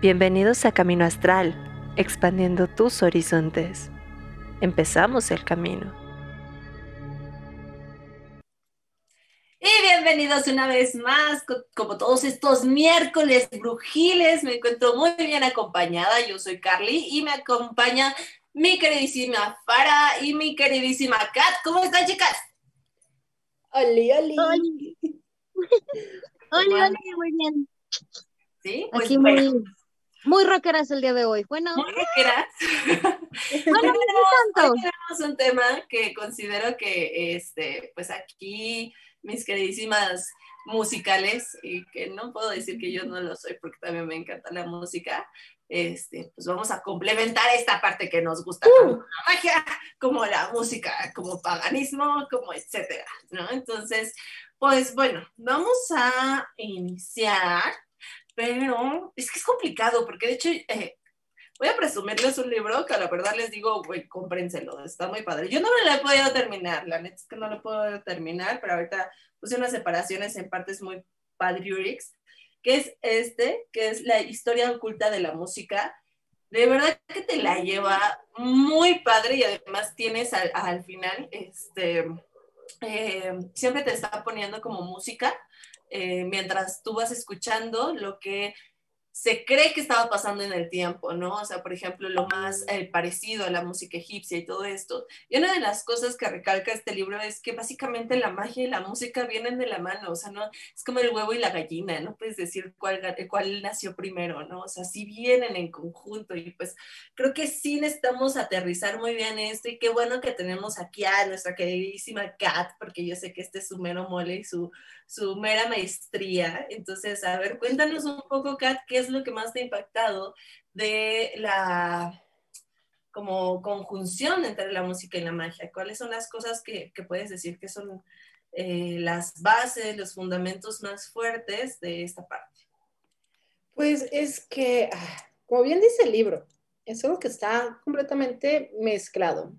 Bienvenidos a Camino Astral, expandiendo tus horizontes. Empezamos el camino. Y bienvenidos una vez más, como todos estos miércoles brujiles, me encuentro muy bien acompañada, yo soy Carly y me acompaña mi queridísima Fara y mi queridísima Kat. ¿Cómo están chicas? Oli, oli. Oli, oli, muy bien. Sí, pues Aquí bueno, muy, muy rockeras el día de hoy. Bueno, muy rockeras. bueno, no tanto. tenemos un tema que considero que, este, pues aquí mis queridísimas musicales, y que no puedo decir que yo no lo soy porque también me encanta la música, este, pues vamos a complementar esta parte que nos gusta, como la magia, como la música, como paganismo, como etcétera, ¿no? Entonces, pues bueno, vamos a iniciar, pero es que es complicado, porque de hecho, eh, voy a presumirles un libro que la verdad les digo, güey, cómprenselo, está muy padre. Yo no me lo he podido terminar, la neta es que no lo puedo terminar, pero ahorita puse unas separaciones en partes muy padriurix, que es este, que es la historia oculta de la música. De verdad que te la lleva muy padre y además tienes al, al final, este, eh, siempre te está poniendo como música eh, mientras tú vas escuchando lo que se cree que estaba pasando en el tiempo, ¿no? O sea, por ejemplo, lo más eh, parecido a la música egipcia y todo esto. Y una de las cosas que recalca este libro es que básicamente la magia y la música vienen de la mano, o sea, no es como el huevo y la gallina, no puedes decir cuál, cuál nació primero, ¿no? O sea, sí vienen en conjunto y pues creo que sí necesitamos aterrizar muy bien esto y qué bueno que tenemos aquí a nuestra queridísima Kat, porque yo sé que este es su mero mole y su, su mera maestría. Entonces, a ver, cuéntanos un poco, Kat, qué es lo que más te ha impactado de la como conjunción entre la música y la magia. ¿Cuáles son las cosas que, que puedes decir que son eh, las bases, los fundamentos más fuertes de esta parte? Pues es que, ah, como bien dice el libro, es algo que está completamente mezclado.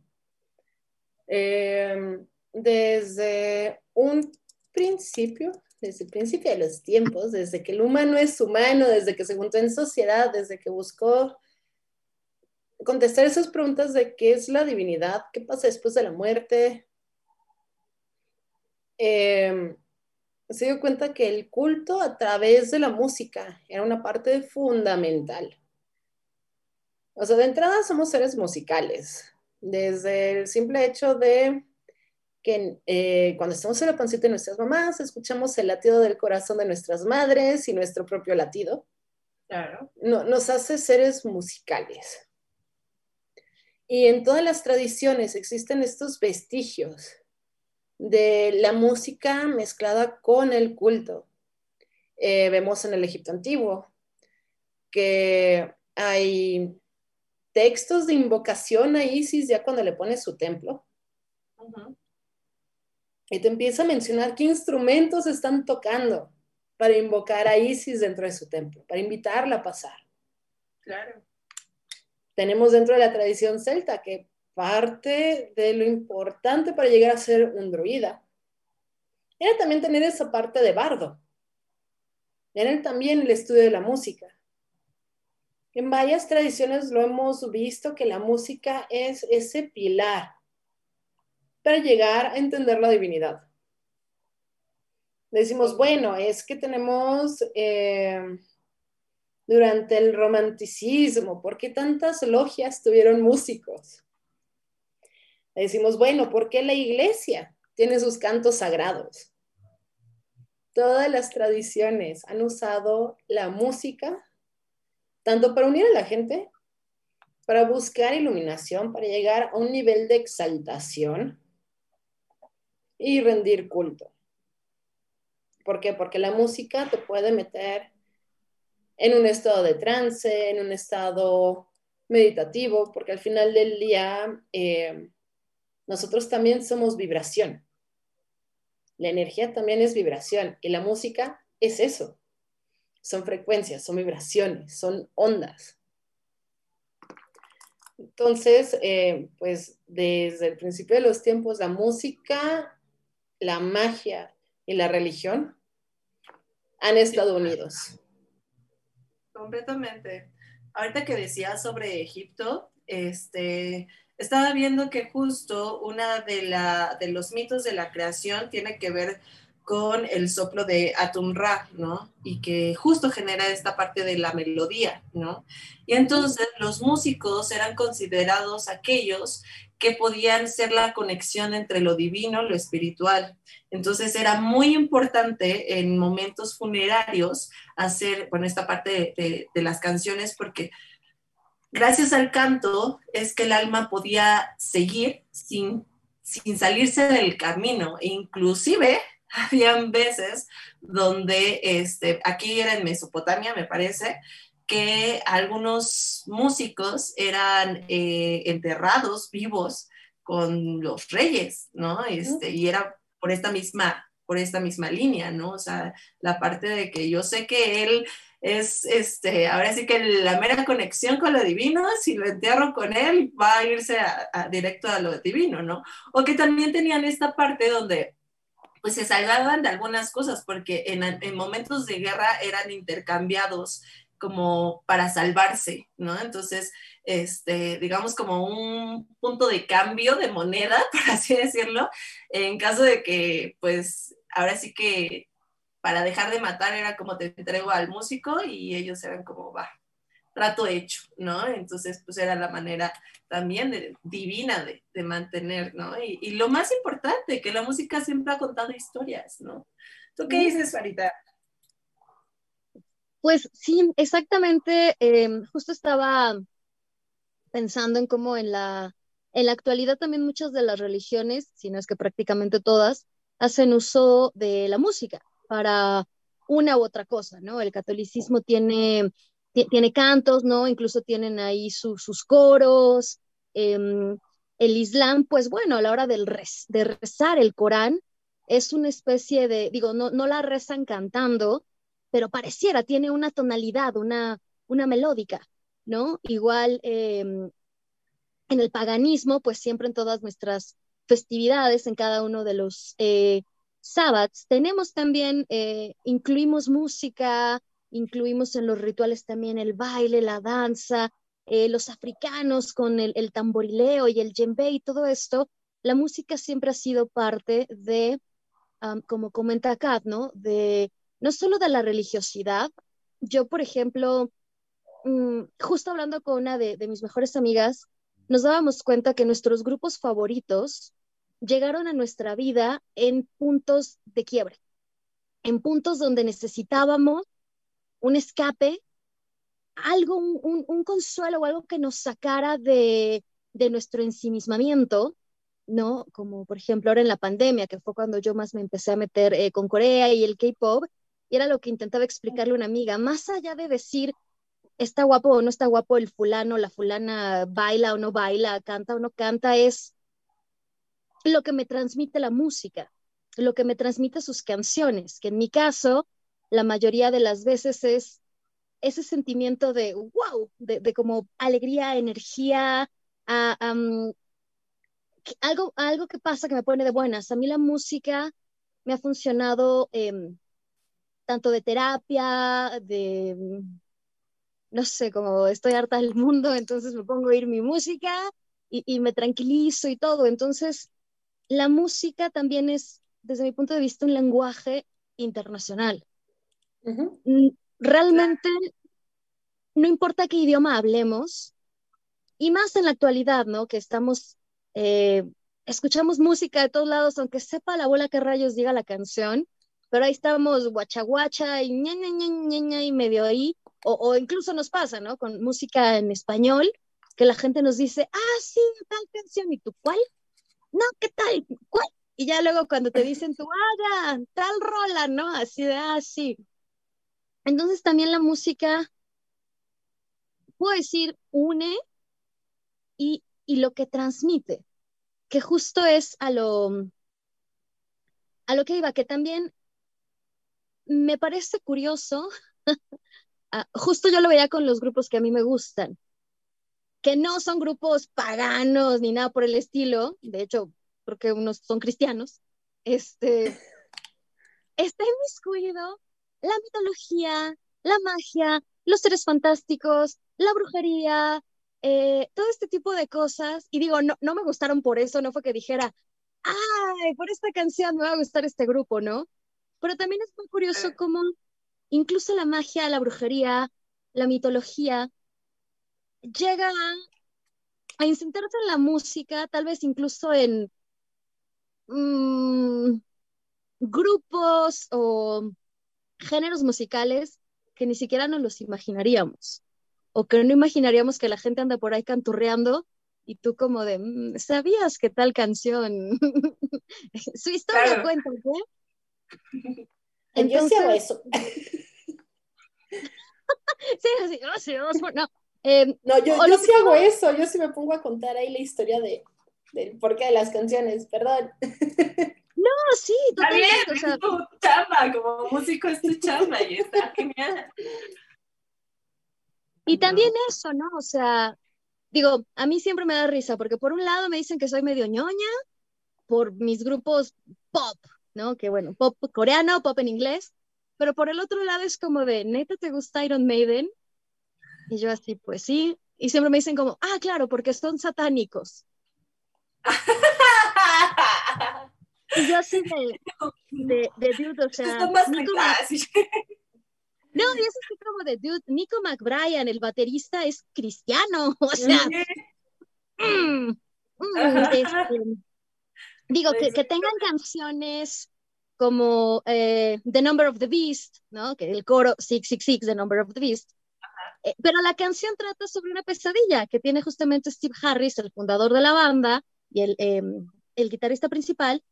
Eh, desde un principio, desde el principio de los tiempos, desde que el humano es humano, desde que se juntó en sociedad, desde que buscó contestar esas preguntas de qué es la divinidad, qué pasa después de la muerte, eh, se dio cuenta que el culto a través de la música era una parte fundamental. O sea, de entrada somos seres musicales, desde el simple hecho de que eh, cuando estamos en la pancita de nuestras mamás, escuchamos el latido del corazón de nuestras madres y nuestro propio latido. Claro. No, nos hace seres musicales. Y en todas las tradiciones existen estos vestigios de la música mezclada con el culto. Eh, vemos en el Egipto antiguo que hay textos de invocación a Isis ya cuando le pones su templo. Uh -huh. Y te empieza a mencionar qué instrumentos están tocando para invocar a Isis dentro de su templo, para invitarla a pasar. Claro. Tenemos dentro de la tradición celta que parte de lo importante para llegar a ser un druida era también tener esa parte de bardo. Era también el estudio de la música. En varias tradiciones lo hemos visto que la música es ese pilar para llegar a entender la divinidad. Decimos, bueno, es que tenemos eh, durante el romanticismo, ¿por qué tantas logias tuvieron músicos? Decimos, bueno, ¿por qué la iglesia tiene sus cantos sagrados? Todas las tradiciones han usado la música tanto para unir a la gente, para buscar iluminación, para llegar a un nivel de exaltación y rendir culto. ¿Por qué? Porque la música te puede meter en un estado de trance, en un estado meditativo, porque al final del día eh, nosotros también somos vibración. La energía también es vibración y la música es eso. Son frecuencias, son vibraciones, son ondas. Entonces, eh, pues desde el principio de los tiempos, la música, la magia y la religión han estado unidos. completamente. Ahorita que decía sobre Egipto, este, estaba viendo que justo una de, de los mitos de la creación tiene que ver con el soplo de Atum-Ra, ¿no? Y que justo genera esta parte de la melodía, ¿no? Y entonces los músicos eran considerados aquellos que podían ser la conexión entre lo divino lo espiritual. Entonces era muy importante en momentos funerarios hacer, bueno, esta parte de, de las canciones porque gracias al canto es que el alma podía seguir sin, sin salirse del camino. E inclusive habían veces donde, este, aquí era en Mesopotamia, me parece, que algunos músicos eran eh, enterrados vivos con los reyes, ¿no? Este, y era por esta misma por esta misma línea, ¿no? O sea, la parte de que yo sé que él es, este, ahora sí que la mera conexión con lo divino, si lo entierro con él, va a irse directo a lo divino, ¿no? O que también tenían esta parte donde pues se salvaban de algunas cosas, porque en, momentos de guerra eran intercambiados como para salvarse, ¿no? Entonces, este, digamos como un punto de cambio de moneda, por así decirlo, en caso de que, pues, ahora sí que para dejar de matar era como te entrego al músico y ellos eran como, va, trato hecho, ¿no? Entonces, pues era la manera también de, divina de, de mantener, ¿no? Y, y, lo más importante, que la música siempre ha contado historias, ¿no? ¿Tú qué dices, Farita? Pues sí, exactamente. Eh, justo estaba pensando en cómo en la, en la actualidad también muchas de las religiones, si no es que prácticamente todas, hacen uso de la música para una u otra cosa, ¿no? El catolicismo tiene tiene cantos, ¿no? Incluso tienen ahí sus coros. Em, el Islam, pues bueno, a la hora del de rezar el Corán, es una especie de, digo, no, no la rezan cantando, pero pareciera, tiene una tonalidad, una, una melódica, ¿no? Igual em, en el paganismo, pues siempre en todas nuestras festividades, en cada uno de los eh, tenemos también, eh, incluimos música, incluimos en los rituales también el baile, la danza, eh, los africanos con el, tamborileo y el djembe y todo esto, la música siempre ha sido parte de, como comenta Kat, ¿no? De, no solo de la religiosidad. Yo, por ejemplo, mm, justo hablando con una de, de mis mejores amigas, nos dábamos cuenta que nuestros grupos favoritos llegaron a nuestra vida en puntos de quiebre, en puntos donde necesitábamos un escape, algo, un, consuelo o algo que nos sacara de, nuestro ensimismamiento, ¿no? Como por ejemplo ahora en la pandemia, que fue cuando yo más me empecé a meter eh, con Corea y el K-Pop, y era lo que intentaba explicarle una amiga, más allá de decir, está guapo o no está guapo el fulano, la fulana baila o no baila, canta o no canta, es lo que me transmite la música, lo que me transmite sus canciones, que en mi caso la mayoría de las veces es ese sentimiento de wow, de, como alegría, energía, algo, algo que pasa que me pone de buenas. A mí la música me ha funcionado em, tanto de terapia, de, no sé, como estoy harta del mundo, entonces me pongo a oír mi música y, y me tranquilizo y todo. Entonces, la música también es, desde mi punto de vista, un lenguaje internacional. Mm, realmente no importa qué idioma hablemos, y más en la actualidad, ¿no? Que estamos, eh, escuchamos música de todos lados, aunque sepa la bola que rayos diga la canción, pero ahí estamos guacha guacha y ña, ña, ña, y medio ahí, o, incluso nos pasa, ¿no? Con música en español, que la gente nos dice, ah, sí, tal canción, ¿y tú cuál? No, ¿qué tal? ¿Cuál? Y ya luego cuando te dicen tú, ah, tal rola, ¿no? Así de, ah, sí. Entonces también la música, puedo decir, une y, lo que transmite, que justo es a lo, a lo que iba, que también me parece curioso, ah, justo yo lo veía con los grupos que a mí me gustan, que no son grupos paganos ni nada por el estilo, de hecho, porque unos son cristianos, este, está inmiscuido la mitología, la magia, los seres fantásticos, la brujería, eh, todo este tipo de cosas. Y digo, no, no me gustaron por eso, no fue que dijera, ay, por esta canción me va a gustar este grupo, ¿no? Pero también es muy curioso cómo incluso la magia, la brujería, la mitología, llega a, a insertarse en la música, tal vez incluso en mm, grupos o géneros musicales que ni siquiera nos los imaginaríamos o que no imaginaríamos que la gente anda por ahí canturreando y tú como de, mm, ¿sabías que tal canción? Su historia cuenta, ¿qué? Entonces, yo sí eso. sí, sí, sí, no. Eh, no, yo, yo sí hago eso, yo sí me pongo a contar ahí la historia de, del porqué de las canciones, perdón. No, sí, totalmente. Está bien, o sea, es tu chamba, como músico es tu chamba y está genial. Y también eso, ¿no? O sea, digo, a mí siempre me da risa, porque por un lado me dicen que soy medio ñoña por mis grupos pop, ¿no? Que bueno, pop coreano, pop en inglés, pero por el otro lado es como de, ¿neta te gusta Iron Maiden? Y yo así, pues sí, y siempre me dicen como, ah, claro, porque son satánicos. y yo así de, de, de dude, o sea... No, y eso es como de, dude, Nico McBrien, el baterista, es cristiano, o sea... Mm, mm, este, digo, que, que, tengan canciones como eh, The Number of the Beast, ¿no? Que el coro 666, The Number of the Beast. Eh, pero la canción trata sobre una pesadilla que tiene justamente Steve Harris, el fundador de la banda y el, em, el guitarrista principal.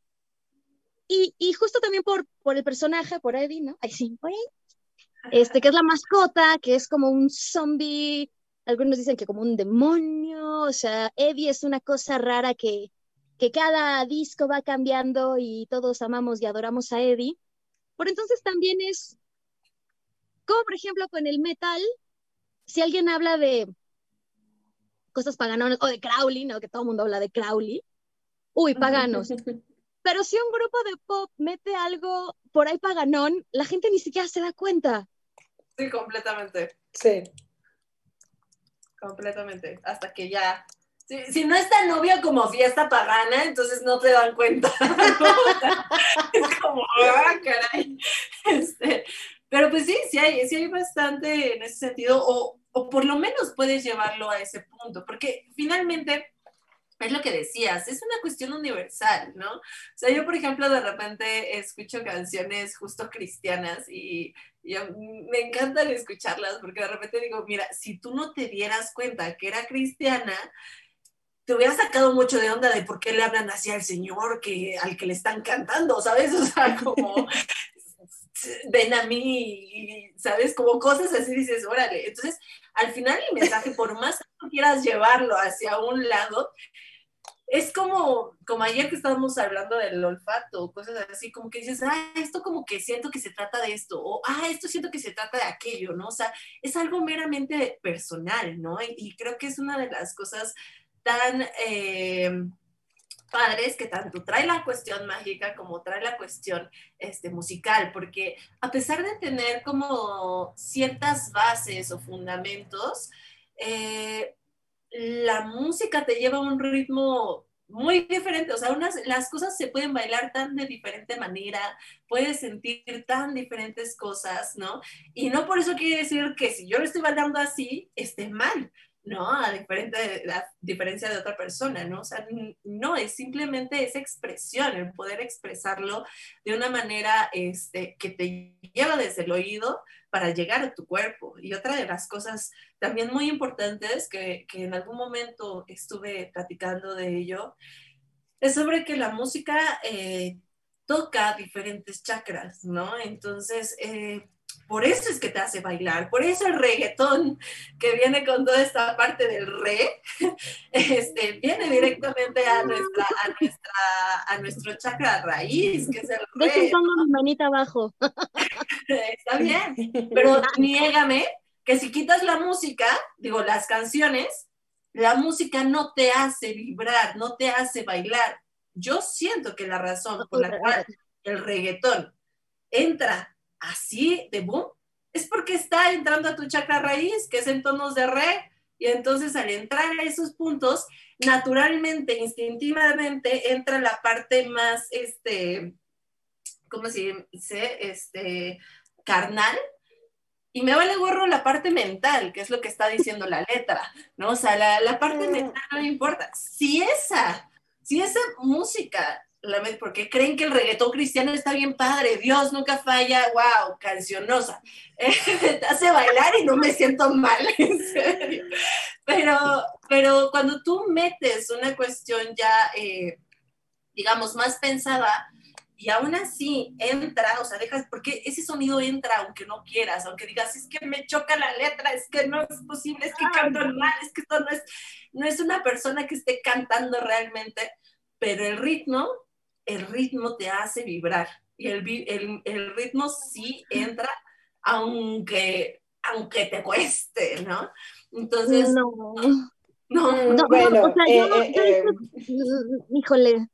Y, y, justo también por, por el personaje, por Eddie, ¿no? Ay, sí, por este, que es la mascota, que es como un zombie, algunos dicen que como un demonio, o sea, Eddie es una cosa rara que, que cada disco va cambiando y todos amamos y adoramos a Eddie. Por entonces también es, como por ejemplo con el metal, si alguien habla de cosas paganas o de Crowley, ¿no? Que todo el mundo habla de Crowley. Uy, paganos. Pero si un grupo de pop mete algo por ahí paganón, la gente ni siquiera se da cuenta. Sí, completamente. Sí. Completamente. Hasta que ya. Si, no es tan como fiesta pagana, entonces no te dan cuenta. es como, ah, caray. Este, pero pues sí, sí hay, sí hay bastante en ese sentido, o, o por lo menos puedes llevarlo a ese punto, porque finalmente es lo que decías, es una cuestión universal, ¿no? O sea, yo, por ejemplo, de repente escucho canciones justo cristianas y, me encantan escucharlas porque de repente digo, mira, si tú no te dieras cuenta que era cristiana, te hubiera sacado mucho de onda de por qué le hablan así al Señor que, al que le están cantando, ¿sabes? O sea, como ven a mí, ¿sabes? Como cosas así dices, órale. Entonces, al final el mensaje, por más que quieras llevarlo hacia un lado, es como, como ayer que estábamos hablando del olfato, cosas así, como que dices, ah, esto como que siento que se trata de esto, o ah, esto siento que se trata de aquello, ¿no? O sea, es algo meramente personal, ¿no? Y, creo que es una de las cosas tan eh, padres que tanto trae la cuestión mágica como trae la cuestión este, musical, porque a pesar de tener como ciertas bases o fundamentos, eh, la música te lleva a un ritmo muy diferente, o sea, unas, las cosas se pueden bailar tan de diferente manera, puedes sentir tan diferentes cosas, ¿no? Y no por eso quiere decir que si yo lo estoy bailando así, esté mal, ¿no? A diferente, la diferencia de otra persona, ¿no? O sea, no, es simplemente esa expresión, el poder expresarlo de una manera este, que te lleva desde el oído para llegar a tu cuerpo. Y otra de las cosas también muy importantes que, que en algún momento estuve platicando de ello, es sobre que la música eh, toca diferentes chakras, ¿no? Entonces, eh, por eso es que te hace bailar, por eso el reggaetón que viene con toda esta parte del re, este, viene directamente a nuestra, a nuestra, a nuestro chakra raíz, que es el re. Dejen mi manita abajo. Está bien, pero niégame que si quitas la música, digo, las canciones, la música no te hace vibrar, no te hace bailar. Yo siento que la razón por la cual el reggaetón entra así de boom es porque está entrando a tu chakra raíz, que es en tonos de re. Y entonces al entrar a esos puntos, naturalmente, instintivamente, entra la parte más, este, ¿cómo se dice? Este, carnal. Y me vale gorro la parte mental, que es lo que está diciendo la letra, ¿no? O sea, la, la parte mental no me importa. Si esa, si esa música porque creen que el reggaetón cristiano está bien padre, Dios nunca falla, wow, cancionosa. te hace bailar y no me siento mal, en serio. Pero, pero cuando tú metes una cuestión ya, eh, digamos, más pensada, y aún así entra, o sea, dejas, porque ese sonido entra aunque no quieras, aunque digas, es que me choca la letra, es que no es posible, es que canto mal, es que esto no es, no es una persona que esté cantando realmente, pero el ritmo el ritmo te hace vibrar y el, el, ritmo sí entra aunque, aunque te cueste, ¿no? Entonces... No. No, no, bueno, o sea, yo, eh, eh, eh. híjole,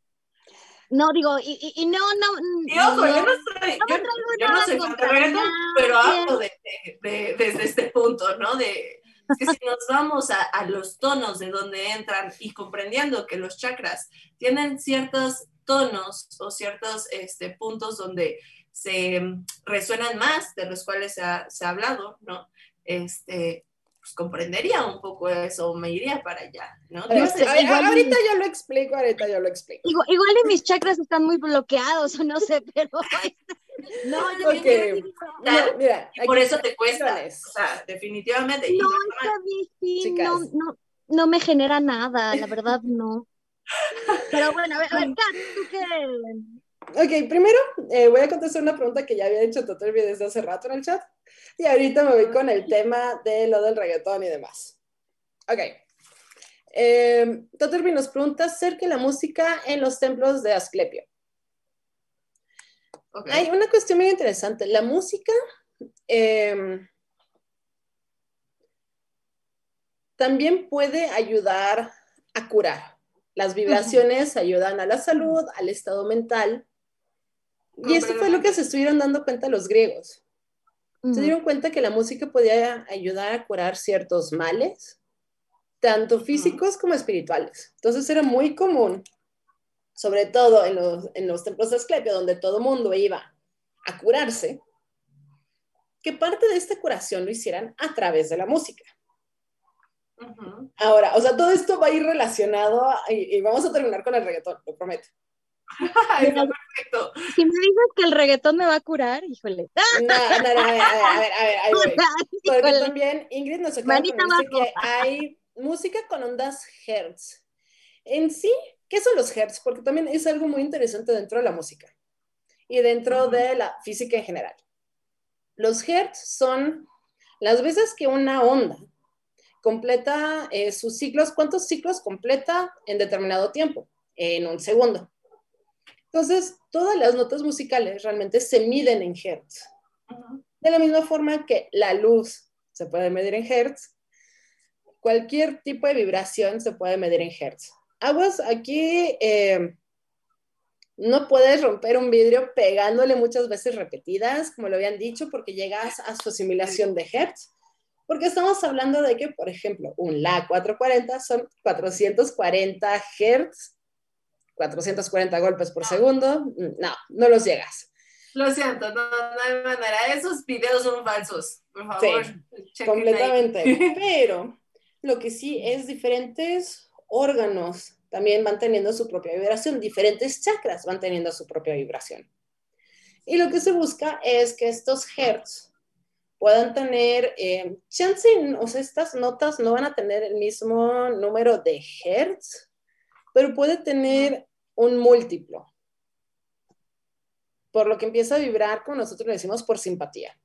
no, digo, y, y, no, no. Y ojo, yo no soy, no yo, no soy pero hablo de, de, desde este punto, ¿no? De que si nos vamos a, a, los tonos de donde entran y comprendiendo que los chakras tienen ciertos tonos o ciertos este, puntos donde se resuenan más, de los cuales se ha, se ha hablado, ¿no? Este, pues comprendería un poco eso, me iría para allá, ¿no? ahorita yo lo explico, ahorita yo lo explico. Igual, igual mis chakras están muy bloqueados, o no sé, pero... No, okay. no, mira, y por eso te cuesta, o sea, definitivamente. No, sí, no, no, no me genera nada, la verdad no. Pero bueno, a ver, a ver, Kat, ¿tú qué? Ok, primero eh, voy a contestar una pregunta que ya había hecho Totelvi desde hace rato en el chat. Y ahorita me voy con el tema de lo del reggaetón y demás. Ok. Eh, Totelvi nos pregunta acerca de la música en los templos de Asclepio. Okay. Hay una cuestión muy interesante. La música em, también puede ayudar a curar. Las vibraciones ayudan a la salud, al estado mental. Y esto fue lo que se estuvieron dando cuenta los griegos. Se dieron cuenta que la música podía ayudar a curar ciertos males, tanto físicos como espirituales. Entonces era muy común, sobre todo en los, en los templos de Asclepio, donde todo mundo iba a curarse, que parte de esta curación lo hicieran a través de la música. Ahora, o sea, todo esto va a ir relacionado y, vamos a terminar con el reggaetón, lo prometo. perfecto. Si me dices que el reggaetón me va a curar, híjole. No, no, no, a ver, a ver, a ver, ahí voy. Porque también Ingrid nos acaba de que hay música con ondas Hertz. En sí, ¿qué son los Hertz? Porque también es algo muy interesante dentro de la música y dentro de la física en general. Los Hertz son las veces que una onda completa eh, sus ciclos, ¿cuántos ciclos completa en determinado tiempo? En un segundo. Entonces, todas las notas musicales realmente se miden en hertz. De la misma forma que la luz se puede medir en hertz, cualquier tipo de vibración se puede medir en hertz. Aguas, aquí eh, no puedes romper un vidrio pegándole muchas veces repetidas, como lo habían dicho, porque llegas a su asimilación de hertz. Porque estamos hablando de que, por ejemplo, un La 440 son 440 Hz, 440 golpes por segundo. No, no los llegas. Lo siento, no, no hay manera. Esos videos son falsos, por favor. Sí, completamente. Pero lo que sí es diferentes órganos también van teniendo su propia vibración, diferentes chakras van teniendo su propia vibración. Y lo que se busca es que estos hertz puedan tener, eh, chance, o sea, estas notas no van a tener el mismo número de hertz, pero puede tener un múltiplo. Por lo que empieza a vibrar, como nosotros le decimos, por simpatía.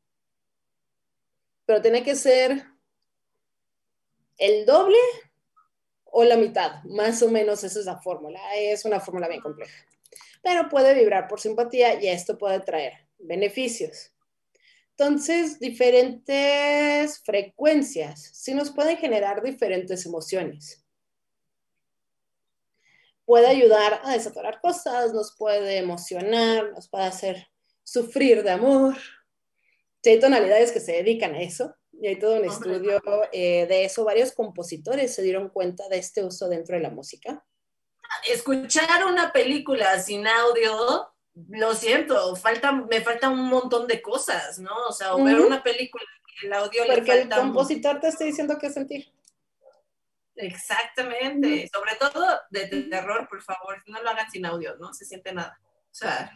Pero tiene que ser el doble o la mitad, más o menos esa es la fórmula. Es una fórmula bien compleja. Pero puede vibrar por simpatía y esto puede traer beneficios. Entonces, diferentes frecuencias sí nos pueden generar diferentes emociones. Puede ayudar a desatorar cosas, nos puede emocionar, nos puede hacer sufrir de amor, Sí, hay tonalidades que se dedican a eso y hay todo un estudio eh, de eso. Varios compositores se dieron cuenta de este uso dentro de la música. Escuchar una película sin audio, lo siento, falta, me falta un montón de cosas, ¿no? O sea, o ver una película el audio Porque le falta el compositor te está diciendo qué sentir. Exactamente, sobre todo de, terror, por favor, no lo hagan sin audio, no se siente nada. O sea,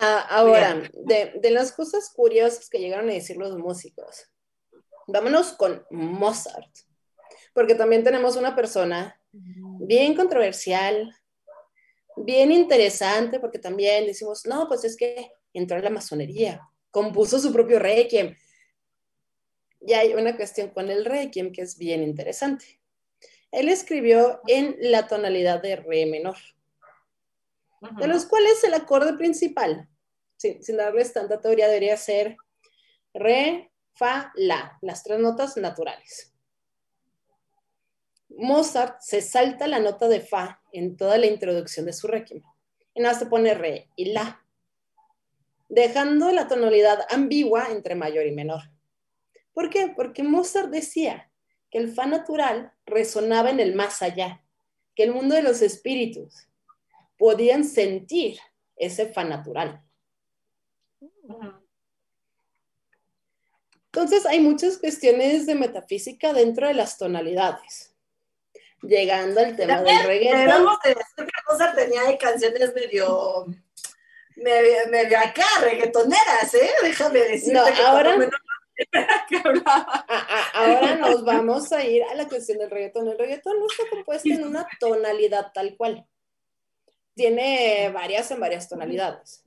ah, ahora, de, de, las cosas curiosas que llegaron a decir los músicos, vámonos con Mozart, porque también tenemos una persona bien controversial, bien interesante, porque también decimos, no, pues es que entró en la masonería, compuso su propio requiem. Y hay una cuestión con el requiem que es bien interesante. Él escribió en la tonalidad de re menor, de los cuales el acorde principal, sin, darles tanta teoría, debería ser re, fa, la, las tres notas naturales. Mozart se salta la nota de fa en toda la introducción de su requiem. Y nada se pone re y la, dejando la tonalidad ambigua entre mayor y menor. ¿Por qué? Porque Mozart decía que el fa natural resonaba en el más allá, que el mundo de los espíritus podían sentir ese fa natural. Entonces hay muchas cuestiones de metafísica dentro de las tonalidades. Llegando al tema del reggaetón. cosa tenía de canciones medio, medio, acá, reggaetoneras, ¿eh? Déjame decirte. No, ahora, ahora nos vamos a ir a la cuestión del reggaetón. El reggaetón no está compuesto en una tonalidad tal cual. Tiene varias en varias tonalidades.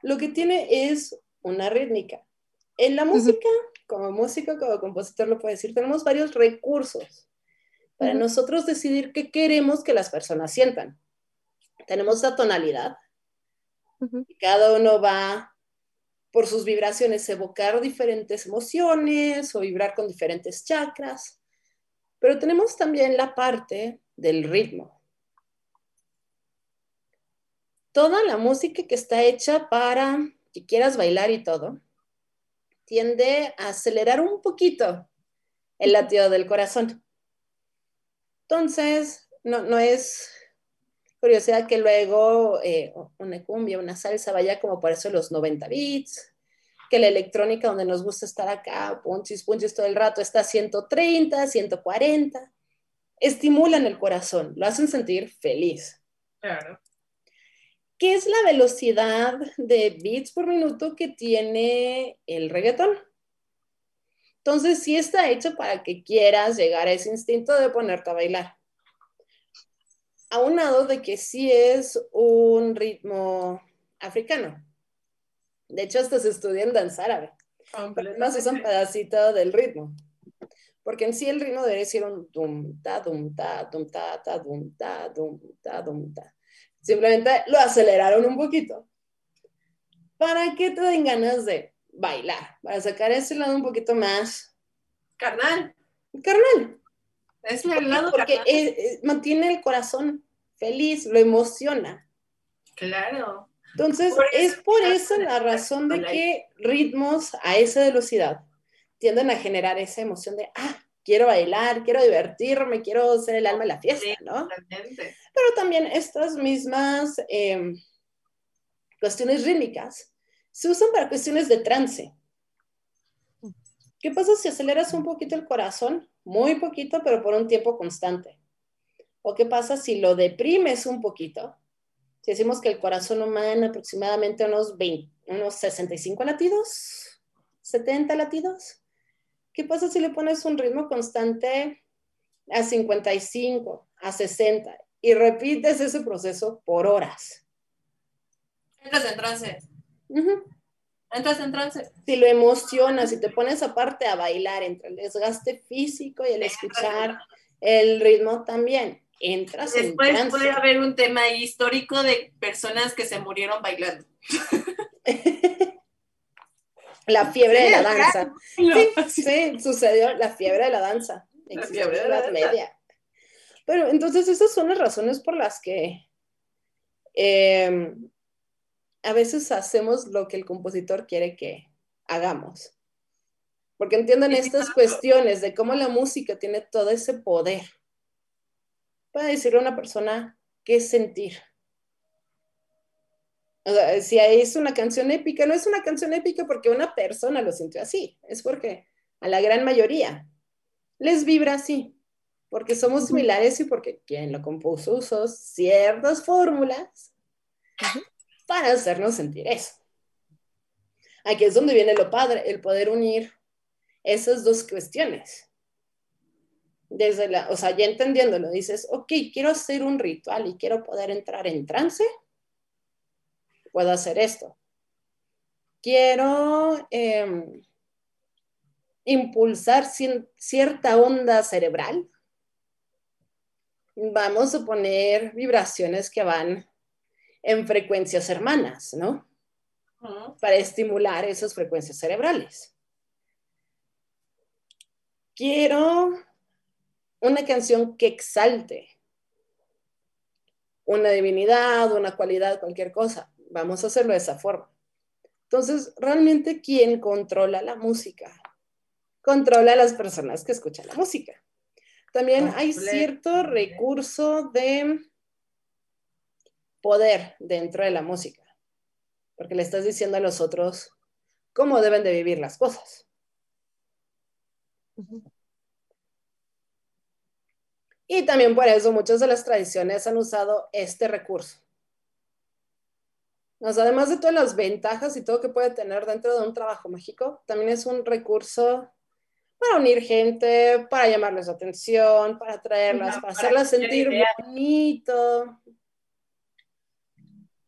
Lo que tiene es una rítmica. En la música, como músico, como compositor lo puedo decir, tenemos varios recursos para nosotros decidir qué queremos que las personas sientan. Tenemos la tonalidad. Cada uno va por sus vibraciones evocar diferentes emociones o vibrar con diferentes chakras. Pero tenemos también la parte del ritmo. Toda la música que está hecha para que quieras bailar y todo, tiende a acelerar un poquito el latido del corazón. Entonces, no, no es curiosidad que luego eh, una cumbia, una salsa vaya como por eso los 90 bits, que la electrónica donde nos gusta estar acá, punchis, punchis todo el rato, está a 130, 140, estimulan el corazón, lo hacen sentir feliz. Claro. ¿Qué es la velocidad de bits por minuto que tiene el reggaetón? Entonces, sí está hecho para que quieras llegar a ese instinto de ponerte a bailar aunado de que sí es un ritmo africano. De hecho, hasta se estudia en danza árabe. Pero un pedacito del ritmo. Porque en sí el ritmo debe ser un dum ta dum ta dum ta ta dum ta dum ta dum ta. Simplemente lo aceleraron un poquito. Para que te den ganas de bailar, para sacar ese lado un poquito más carnal. Carnal. Es el lado Porque mantiene el corazón feliz, lo emociona. Claro. Entonces, es por eso la razón de que ritmos a esa velocidad tienden a generar esa emoción de, ah, quiero bailar, quiero divertirme, quiero ser el alma de la fiesta, ¿no? Pero también estas mismas em, cuestiones rítmicas se usan para cuestiones de trance. ¿Qué pasa si aceleras un poquito el corazón? Muy poquito, pero por un tiempo constante. ¿O qué pasa si lo deprimes un poquito? Si decimos que el corazón humano aproximadamente unos, 20, unos 65 latidos, 70 latidos, ¿qué pasa si le pones un ritmo constante a 55, a 60 y repites ese proceso por horas? Entras en trance. Entras en trance. Si lo emocionas, si te pones aparte a bailar entre el desgaste físico y el escuchar el ritmo también, entras Después puede haber un tema histórico de personas que se murieron bailando. la fiebre de la danza. Sí, sucedió la fiebre de la danza. La fiebre de la media. Pero entonces esas son las razones por las que em, a veces hacemos lo que el compositor quiere que hagamos. porque entienden estas cuestiones de cómo la música tiene todo ese poder para decirle a una persona qué sentir. O sea, si es una canción épica, no es una canción épica porque una persona lo sintió así, es porque a la gran mayoría les vibra así, porque somos similares y porque quien lo compuso usó ciertas fórmulas para hacernos sentir eso. Aquí es donde viene lo padre, el poder unir esas dos cuestiones. Desde la, o sea, ya entendiéndolo, dices, ok, quiero hacer un ritual y quiero poder entrar en trance, puedo hacer esto. Quiero em, impulsar cierta onda cerebral. Vamos a poner vibraciones que van en frecuencias hermanas, ¿no? Para estimular esas frecuencias cerebrales quiero una canción que exalte una divinidad, una cualidad, cualquier cosa. Vamos a hacerlo de esa forma. Entonces, realmente, ¿quién controla la música? Controla a las personas que escuchan la música. También hay cierto recurso de poder dentro de la música, porque le estás diciendo a los otros cómo deben de vivir las cosas. Y también por eso muchas de las tradiciones han usado este recurso. además de todas las ventajas y todo que puede tener dentro de un trabajo mágico, también es un recurso para unir gente, para llamarles atención, para atraerlas, para, hacerlas sentir bonito.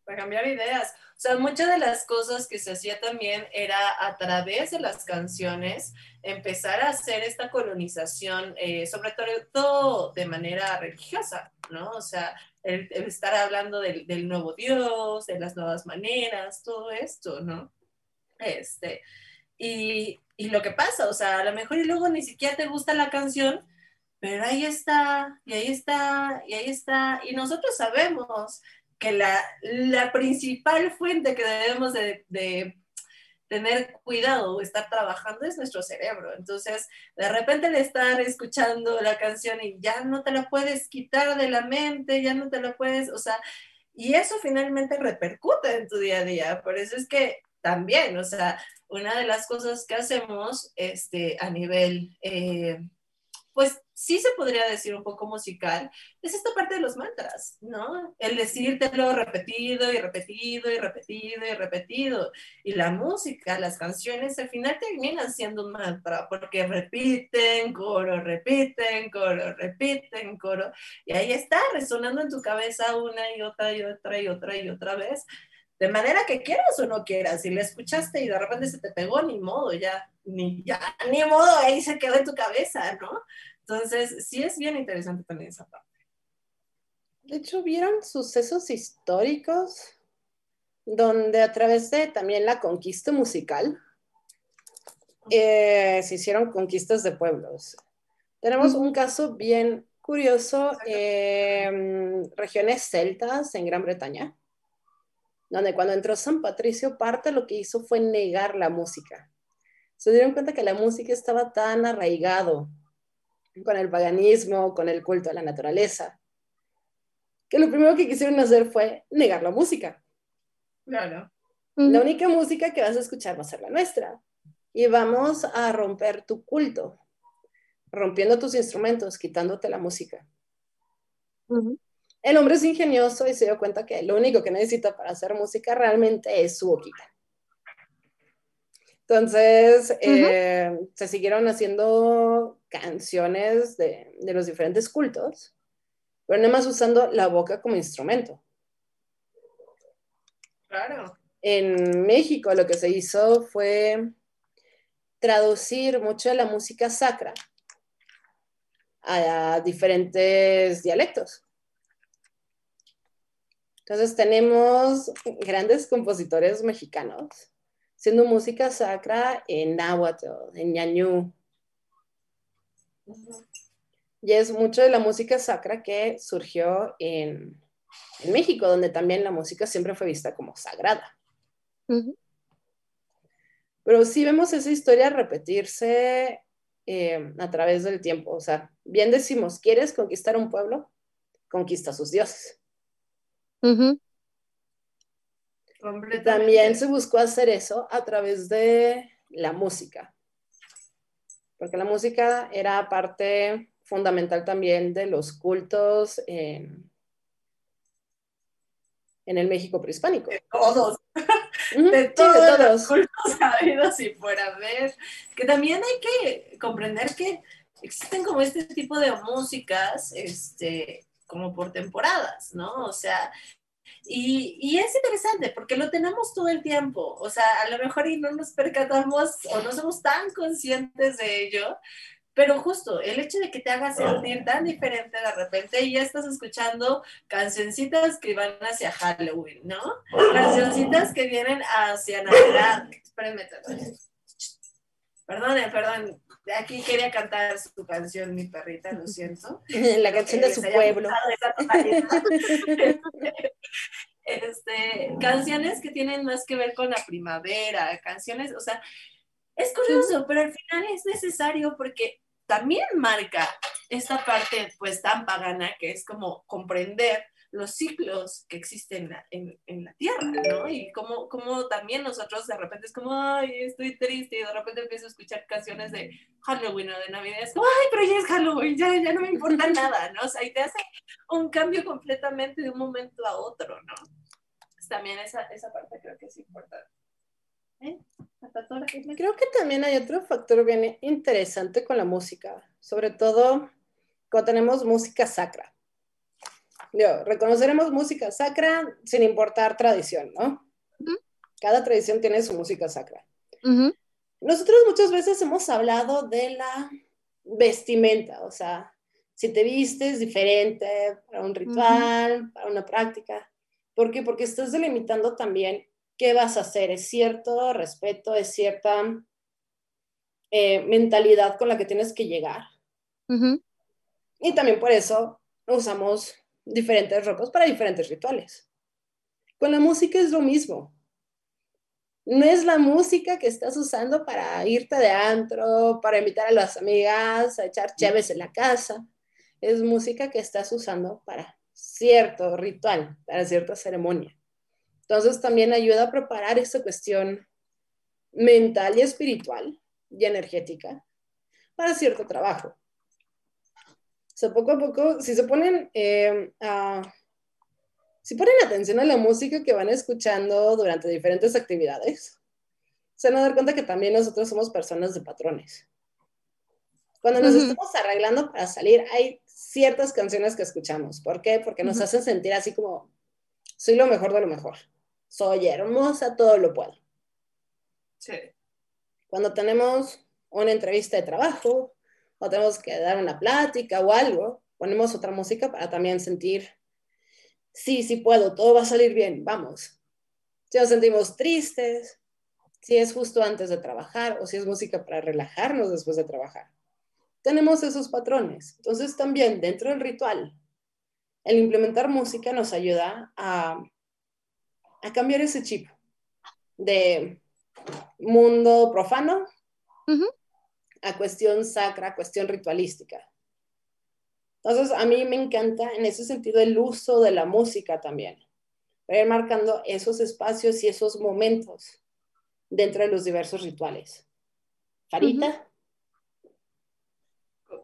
Para cambiar ideas. O sea, muchas de las cosas que se hacía también era a través de las canciones empezar a hacer esta colonización, eh, sobre todo de manera religiosa, ¿no? O sea, el, estar hablando del, del, nuevo Dios, de las nuevas maneras, todo esto, ¿no? Este, y, y lo que pasa, o sea, a lo mejor y luego ni siquiera te gusta la canción, pero ahí está, y ahí está, y ahí está, y nosotros sabemos que la, la principal fuente que debemos de, de tener cuidado o estar trabajando es nuestro cerebro. Entonces, de repente le estar escuchando la canción y ya no te la puedes quitar de la mente, ya no te la puedes, o sea, y eso finalmente repercute en tu día a día. Por eso es que también, o sea, una de las cosas que hacemos este, a nivel eh, pues sí se podría decir un poco musical, es esta parte de los mantras, ¿no? El decírtelo repetido y repetido y repetido y repetido. Y la música, las canciones, al final terminan siendo un mantra porque repiten, coro, repiten, coro, repiten, coro. Y ahí está resonando en tu cabeza una y otra y otra y otra y otra vez. De manera que quieras o no quieras, si la escuchaste y de repente se te pegó, ni modo, ya, ni, ya, ni modo, ahí se quedó en tu cabeza, ¿no? Entonces, sí es bien interesante también esa parte. De hecho, ¿vieron sucesos históricos donde a través de también la conquista musical eh, se hicieron conquistas de pueblos? Tenemos un caso bien curioso en regiones celtas en Gran Bretaña, donde cuando entró San Patricio, parte lo que hizo fue negar la música. Se dieron cuenta que la música estaba tan arraigado con el paganismo, con el culto a la naturaleza, que lo primero que quisieron hacer fue negar la música. Claro. La única música que vas a escuchar va a ser la nuestra. Y vamos a romper tu culto, rompiendo tus instrumentos, quitándote la música. El hombre es ingenioso y se dio cuenta que lo único que necesita para hacer música realmente es su boquita. Entonces, eh, se siguieron haciendo canciones de, los diferentes cultos, pero nada más usando la boca como instrumento. Claro. En México lo que se hizo fue traducir mucho de la música sacra a diferentes dialectos. Entonces tenemos grandes compositores mexicanos siendo música sacra en náhuatl, en ñañú. Y es mucho de la música sacra que surgió en, México, donde también la música siempre fue vista como sagrada. Pero Pero sí vemos esa historia repetirse eh, a través del tiempo. O sea, bien decimos, ¿quieres conquistar un pueblo? Conquista a sus dioses. También se buscó hacer eso a través de la música, porque la música era parte fundamental también de los cultos en, el México prehispánico. De todos. de, todos los cultos habidos y por haber. Que también hay que comprender que existen como este tipo de músicas, este, como por temporadas, ¿no? O sea, y, es interesante porque lo tenemos todo el tiempo, o sea, a lo mejor y no nos percatamos o no somos tan conscientes de ello, pero justo el hecho de que te haga sentir tan diferente de repente y ya estás escuchando cancioncitas que van hacia Halloween, ¿no? Cancioncitas que vienen hacia Navidad. Espérenme, perdón, perdón, aquí quería cantar su canción, mi perrita, lo siento. La canción de su pueblo. Este, canciones que tienen más que ver con la primavera, canciones, o sea, es curioso, pero al final es necesario porque también marca esta parte pues tan pagana que es como comprender los ciclos que existen en, en, la Tierra, ¿no? Y como, como también nosotros de repente es como, ay, estoy triste, y de repente empiezo a escuchar canciones de Halloween o de Navidad, es como, ay, pero ya es Halloween, ya, ya no me importa nada, ¿no? O sea, y te hace un cambio completamente de un momento a otro, ¿no? Pues también esa, esa parte creo que es importante. ¿Eh? Creo que también hay otro factor bien interesante con la música, sobre todo cuando tenemos música sacra reconoceremos música sacra sin importar tradición, ¿no? Cada tradición tiene su música sacra. Nosotros muchas veces hemos hablado de la vestimenta, o sea, si te vistes diferente para un ritual, para una práctica. ¿Por qué? Porque estás delimitando también qué vas a hacer. Es cierto respeto, es cierta eh, mentalidad con la que tienes que llegar. Y también por eso usamos diferentes ropas para diferentes rituales. Con la música es lo mismo. No es la música que estás usando para irte de antro, para invitar a las amigas a echar chéves en la casa. Es música que estás usando para cierto ritual, para cierta ceremonia. Entonces también ayuda a preparar esa cuestión mental y espiritual y energética para cierto trabajo sea, poco a poco, si se ponen eh, si ponen atención a la música que van escuchando durante diferentes actividades, se van a dar cuenta que también nosotros somos personas de patrones. Cuando nos estamos arreglando para salir, hay ciertas canciones que escuchamos. ¿Por qué? Porque nos hacen sentir así como, soy lo mejor de lo mejor. Soy hermosa, todo lo puedo. Sí. Cuando tenemos una entrevista de trabajo, o tenemos que dar una plática o algo, ponemos otra música para también sentir, sí, sí puedo, todo va a salir bien, vamos. Si nos sentimos tristes, si es justo antes de trabajar o si es música para relajarnos después de trabajar. Tenemos esos patrones. Entonces también dentro del ritual, el implementar música nos ayuda a, a cambiar ese chip de mundo profano a cuestión sacra, cuestión ritualística. Entonces, a mí me encanta en ese sentido el uso de la música también, para ir marcando esos espacios y esos momentos dentro de los diversos rituales. Farita.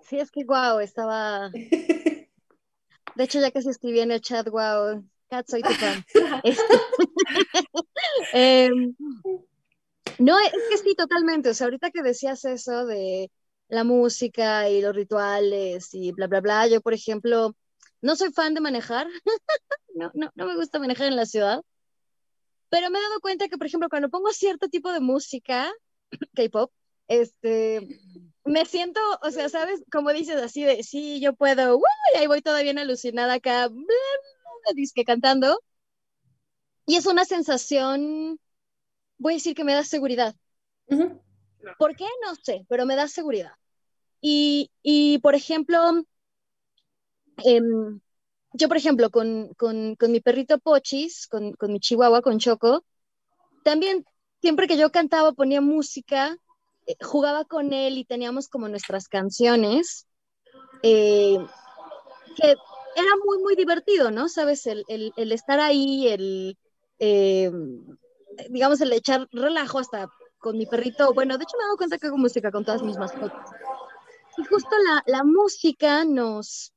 Sí, es que guau, estaba... De hecho, ya que se escribí en el chat, guau, Kat, soy tu fan. eh, no, es que sí, totalmente. O sea, ahorita que decías eso de la música y los rituales y bla, bla, bla, yo, por ejemplo, no soy fan de manejar. no, no, no me gusta manejar en la ciudad. Pero me he dado cuenta que, por ejemplo, cuando pongo cierto tipo de música, K-pop, este, me siento, o sea, ¿sabes? Como dices así de, sí, yo puedo, y ahí voy toda bien alucinada acá, bla, bla, disque cantando. Y es una sensación voy a decir que me da seguridad. ¿Por qué? No sé, pero me da seguridad. Y, y por ejemplo, em, yo, por ejemplo, con, con, con, mi perrito Pochis, con, con mi chihuahua, con Choco, también siempre que yo cantaba, ponía música, eh, jugaba con él y teníamos como nuestras canciones, eh, que era muy, muy divertido, ¿no? Sabes, el, el, estar ahí, el, eh, digamos, el echar relajo hasta con mi perrito. Bueno, de hecho me he dado cuenta que hago música con todas mis mascotas. Y justo la, la música nos...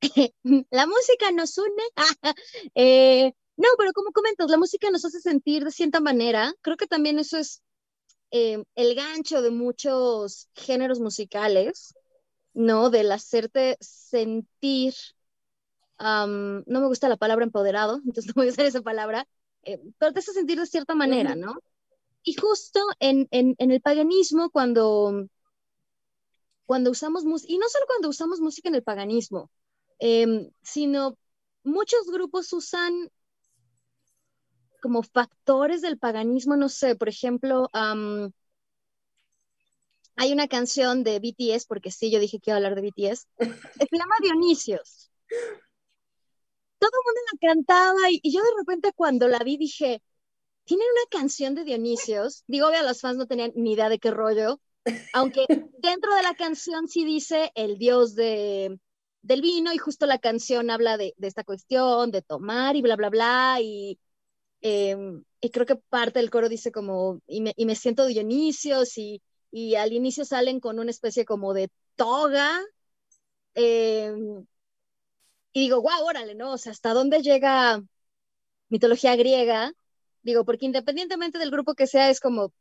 la música nos une. eh, no, pero como comentas, la música nos hace sentir de cierta manera. Creo que también eso es eh, el gancho de muchos géneros musicales, ¿no? Del hacerte sentir, no me gusta la palabra empoderado, entonces no voy a usar esa palabra, eh, pero te hace sentir de cierta manera, ¿no? Y justo en, en, en el paganismo, cuando, cuando usamos música, y no solo cuando usamos música en el paganismo, em, sino muchos grupos usan como factores del paganismo, no sé, por ejemplo, hay una canción de BTS, porque sí, yo dije que iba a hablar de BTS, se llama Dionisios. Todo el mundo la cantaba y, yo de repente cuando la vi dije, tienen una canción de Dionisios, digo, a los fans no tenían ni idea de qué rollo, aunque dentro de la canción sí dice el dios de, del vino y justo la canción habla de, de esta cuestión, de tomar y bla, bla, bla, y Em, y creo que parte del coro dice como, y me, y me siento Dionisios, y, y, al inicio salen con una especie como de toga. Em, y digo, guau, órale, ¿no? O sea, ¿hasta dónde llega mitología griega? Digo, porque independientemente del grupo que sea, es como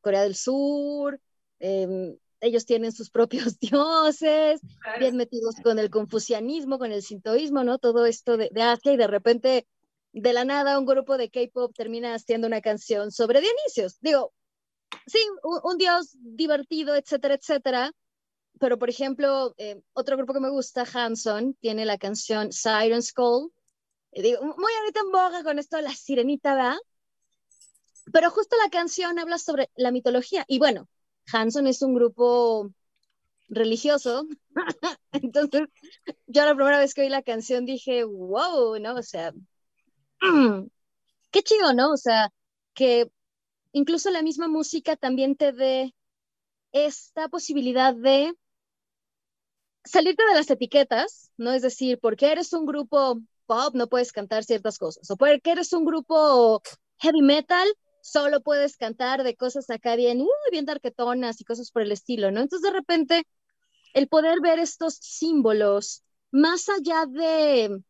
Corea del Sur, em, ellos tienen sus propios dioses, bien metidos con el confucianismo, con el sintoísmo, ¿no? Todo esto de, de Asia y de repente de la nada un grupo de K-pop termina haciendo una canción sobre Dionisios. Digo, sí, un, dios divertido, etcétera, etcétera. Pero, por ejemplo, eh, otro grupo que me gusta, Hanson, tiene la canción Siren's Call. digo, muy ahorita en boga con esto la sirenita, ¿verdad? Pero justo la canción habla sobre la mitología. Y bueno, Hanson es un grupo religioso. Entonces, yo la primera vez que oí la canción dije, wow, ¿no? O sea, qué chido, ¿no? O sea, que incluso la misma música también te dé esta posibilidad de salirte de las etiquetas, ¿no? Es decir, porque eres un grupo pop, no puedes cantar ciertas cosas, o porque eres un grupo heavy metal, solo puedes cantar de cosas acá bien, uy, bien darketonas y cosas por el estilo, ¿no? Entonces, de repente, el poder ver estos símbolos, más allá de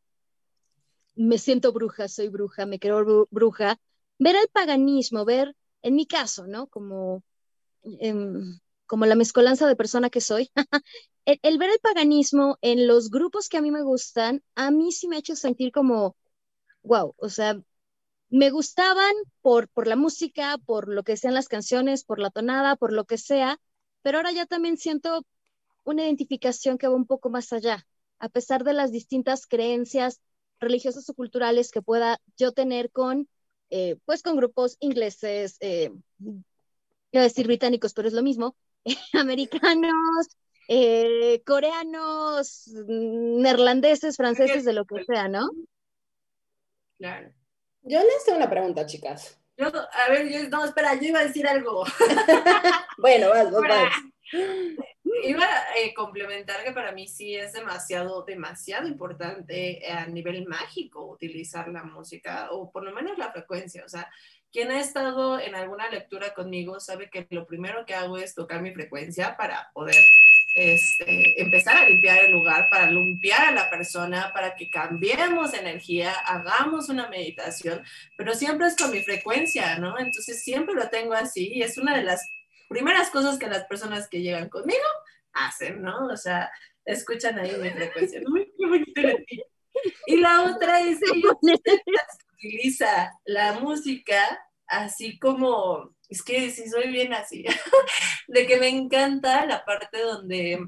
me siento bruja, soy bruja, me creo bruja, ver el paganismo, ver, en mi caso, ¿no? Como, em, como la mezcolanza de persona que soy, el, ver el paganismo en los grupos que a mí me gustan, a mí sí me ha hecho sentir como, wow, o sea, me gustaban por, por la música, por lo que sean las canciones, por la tonada, por lo que sea, pero ahora ya también siento una identificación que va un poco más allá, a pesar de las distintas creencias, religiosas o culturales que pueda yo tener con, eh, pues con grupos ingleses, eh, iba a decir británicos, pero es lo mismo, americanos, eh, coreanos, neerlandeses, franceses, de lo que sea, ¿no? Claro. Yo les tengo una pregunta, chicas. Yo, a ver, yo, no, espera, yo iba a decir algo. bueno, vas, vas, vas. Iba a eh, complementar que para mí sí es demasiado, demasiado importante a nivel mágico utilizar la música o por lo menos la frecuencia. O sea, quien ha estado en alguna lectura conmigo sabe que lo primero que hago es tocar mi frecuencia para poder este, empezar a limpiar el lugar, para limpiar a la persona, para que cambiemos energía, hagamos una meditación, pero siempre es con mi frecuencia, ¿no? Entonces siempre lo tengo así y es una de las primeras cosas que las personas que llegan conmigo hacen, ¿no? O sea, escuchan ahí mi frecuencia. Y la otra es utiliza la música así como, es que sí soy bien así, de que me encanta la parte donde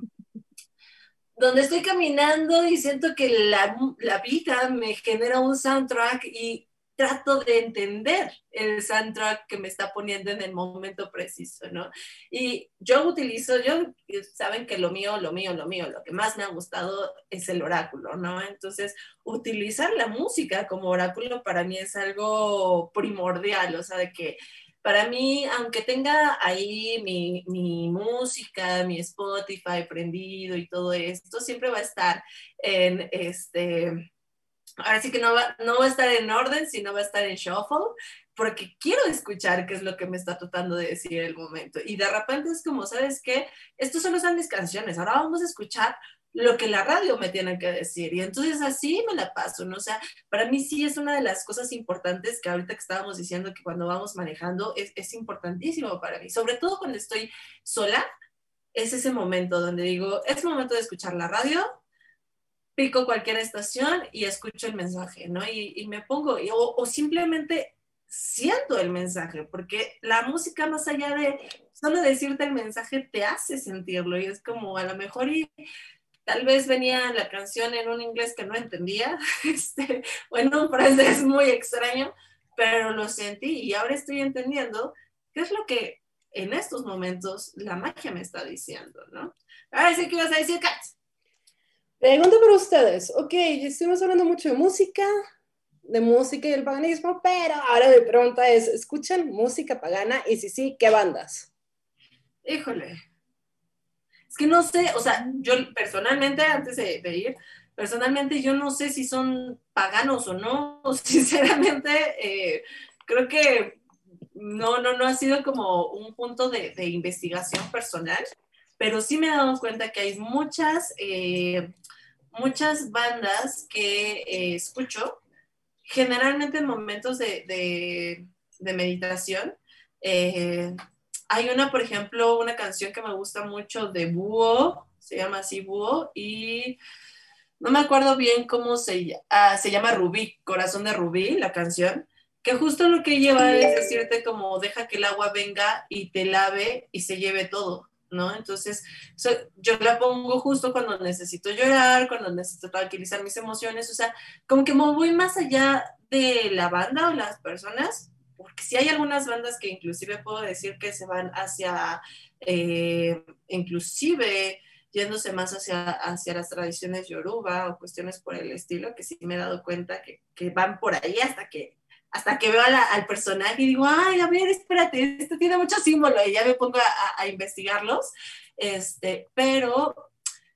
donde estoy caminando y siento que la, la vida me genera un soundtrack y trato de entender el soundtrack que me está poniendo en el momento preciso, ¿no? Y yo utilizo, yo, saben que lo mío, lo mío, lo mío, lo que más me ha gustado es el oráculo, ¿no? Entonces, utilizar la música como oráculo para mí es algo primordial, o sea, de que para mí, aunque tenga ahí mi, mi, música, mi Spotify prendido y todo esto, siempre va a estar en este ahora sí que no va, no va a estar en orden, sino va a estar en shuffle, porque quiero escuchar qué es lo que me está tratando de decir el momento. Y de repente es como, ¿sabes qué? Estos solo son mis canciones, ahora vamos a escuchar lo que la radio me tiene que decir. Y entonces así me la paso, ¿no? O sea, para mí sí es una de las cosas importantes que ahorita que estábamos diciendo que cuando vamos manejando es, es importantísimo para mí, sobre todo cuando estoy sola, es ese momento donde digo, es momento de escuchar la radio, pico cualquier estación y escucho el mensaje, ¿no? Y, me pongo, o, simplemente siento el mensaje, porque la música más allá de solo decirte el mensaje te hace sentirlo y es como a lo mejor y tal vez venía la canción en un inglés que no entendía, este, bueno, un francés muy extraño, pero lo sentí y ahora estoy entendiendo qué es lo que en estos momentos la magia me está diciendo, ¿no? Ahora sí que ibas a decir, Kat. Pregunta para ustedes. Ok, estuvimos hablando mucho de música, de música y el paganismo, pero ahora mi pregunta es, ¿escuchan música pagana? Y si sí, ¿qué bandas? Híjole. Es que no sé, o sea, yo personalmente, antes de, ir, personalmente yo no sé si son paganos o no. Sinceramente, eh, creo que no, no, no ha sido como un punto de, investigación personal, pero sí me he dado cuenta que hay muchas... Eh, muchas bandas que eh, escucho, generalmente en momentos de, meditación. Eh, hay una, por ejemplo, una canción que me gusta mucho de Búho, se llama así Búho, y no me acuerdo bien cómo se, ah, se llama Rubí, Corazón de Rubí, la canción, que justo lo que lleva es decirte como deja que el agua venga y te lave y se lleve todo. ¿No? Entonces, yo la pongo justo cuando necesito llorar, cuando necesito tranquilizar mis emociones, o sea, como que me voy más allá de la banda o las personas, porque si hay algunas bandas que inclusive puedo decir que se van hacia, eh, inclusive yéndose más hacia, hacia las tradiciones yoruba o cuestiones por el estilo, que sí me he dado cuenta que, que van por ahí hasta que hasta que veo al personaje y digo, ay, a ver, espérate, esto tiene mucho símbolo y ya me pongo a, investigarlos, este, pero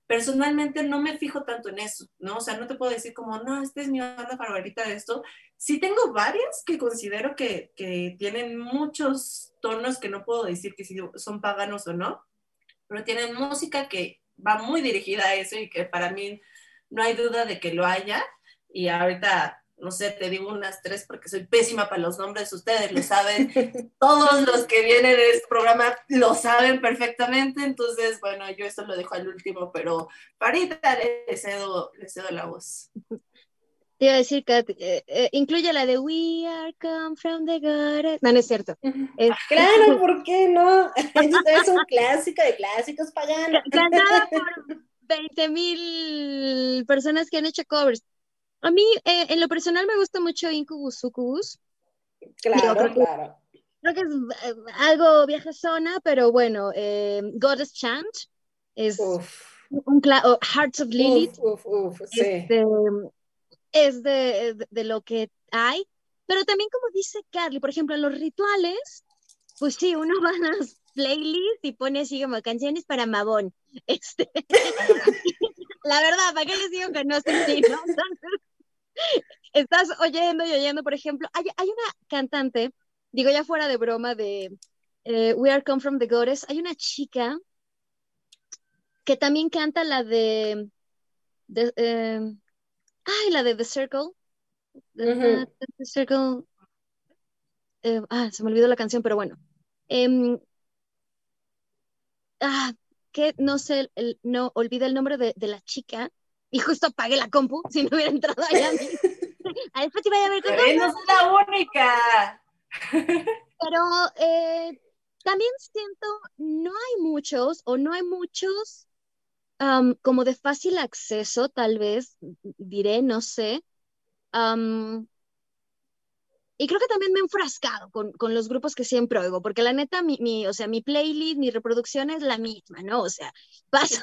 personalmente no me fijo tanto en eso, ¿no? O sea, no te puedo decir como, no, esta es mi banda favorita de esto. Sí tengo varias que considero que, que tienen muchos tonos que no puedo decir que si son paganos o no, pero tienen música que va muy dirigida a eso y que para mí no hay duda de que lo haya. Y ahorita no sé, te digo unas tres porque soy pésima para los nombres, ustedes lo saben, todos los que vienen de este programa lo saben perfectamente, entonces, bueno, yo esto lo dejo al último, pero Parita le cedo, le cedo la voz. Te iba a decir, que eh, eh, incluye la de We are come from the garden. No, no es cierto. Claro, ¿por qué no? Es, un clásico de clásicos paganos. Cantada por 20 mil personas que han hecho covers. A mí, eh, en lo personal, me gusta mucho Incubus Sucubus. Claro, creo claro. Que, creo que es eh, algo viajezona, pero bueno, eh, Goddess Chant es un Hearts of Lilith. Uf, uf, sí. Este, es de, de, lo que hay. Pero también, como dice Carly, por ejemplo, en los rituales, pues sí, uno va a las playlists y pone así como canciones para Mabón. Este, la verdad, ¿para qué les digo que no sé si no? Estás oyendo y oyendo, por ejemplo, hay, hay una cantante, digo ya fuera de broma, de eh, We Are Come From the Goddess, hay una chica que también canta la de, eh, ay, la de The Circle. The, Circle. Eh, ah, se me olvidó la canción, pero bueno. Em, ah, que no sé, el, no olvida el nombre de, de, la chica, y justo apagué la compu si no hubiera entrado allá. a Spotify a ver Pero no es la única. Pero eh, también siento, no hay muchos o no hay muchos como de fácil acceso, tal vez, diré, no sé. Y creo que también me he enfrascado con, con, los grupos que siempre oigo, porque la neta, mi, mi, o sea, mi playlist, mi reproducción es la misma, ¿no? O sea, paso,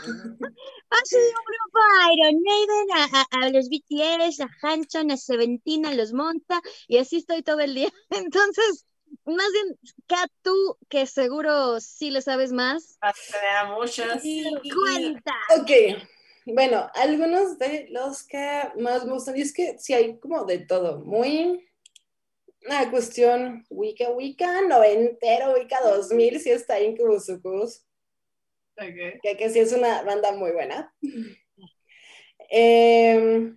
paso de un grupo a Iron Maiden, a, a, a, los BTS, a Hanson, a Seventeen, a los Monta, y así estoy todo el día. Entonces, más bien, Kat, tú que seguro sí le sabes más. A muchas. Cuenta. Ok, bueno, algunos de los que más me gustan, y es que sí hay como de todo, muy una cuestión Wicca, Wicca, noventero, Wicca 2000, sí está Incubus Sucubus. Okay. Que, que sí es una banda muy buena. Eh,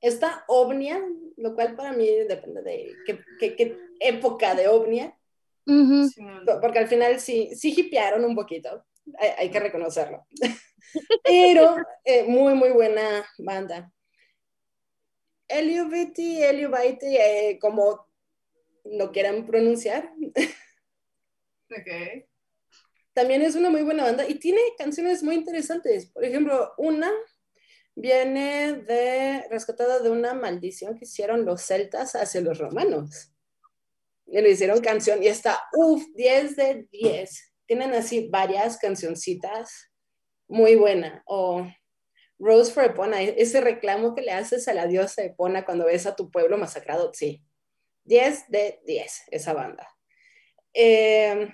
está Ovnia, lo cual para mí depende de qué, qué, qué época de Ovnia. Uh -huh. Porque al final sí, sí hipearon un poquito, hay, hay que reconocerlo. Pero eh, muy, muy buena banda. Eliubiti, Eliubiti, eh, como lo quieran pronunciar. Ok. También es una muy buena banda y tiene canciones muy interesantes. Por ejemplo, una viene de rescatada de una maldición que hicieron los celtas hacia los romanos. Y le hicieron canción y está, uff, 10 de 10. Tienen así varias cancioncitas muy buena. O Rose for Epona, ese reclamo que le haces a la diosa Epona cuando ves a tu pueblo masacrado, sí. 10 de 10, esa banda. Eh,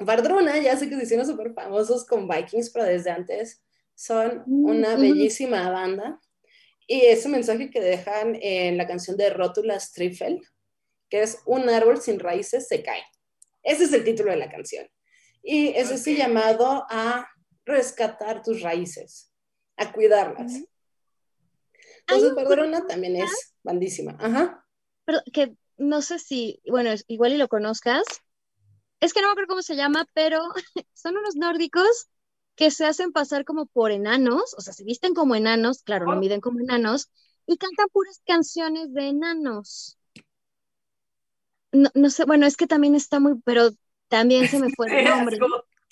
Vardruna, ya sé que se hicieron súper famosos con Vikings, pero desde antes son una bellísima banda. Y ese mensaje que dejan en la canción de Rótula Striffel, que es un árbol sin raíces se cae. Ese es el título de la canción. Y es okay. ese llamado a rescatar tus raíces, a cuidarlas. Entonces, Vardruna también es bandísima. Ajá. Pero que no sé si, bueno, igual y lo conozcas. Es que no me acuerdo cómo se llama, pero son unos nórdicos que se hacen pasar como por enanos, o sea, se visten como enanos, claro, oh. lo miden como enanos, y cantan puras canciones de enanos. No, no, sé, bueno, es que también está muy, pero también se me fue el nombre.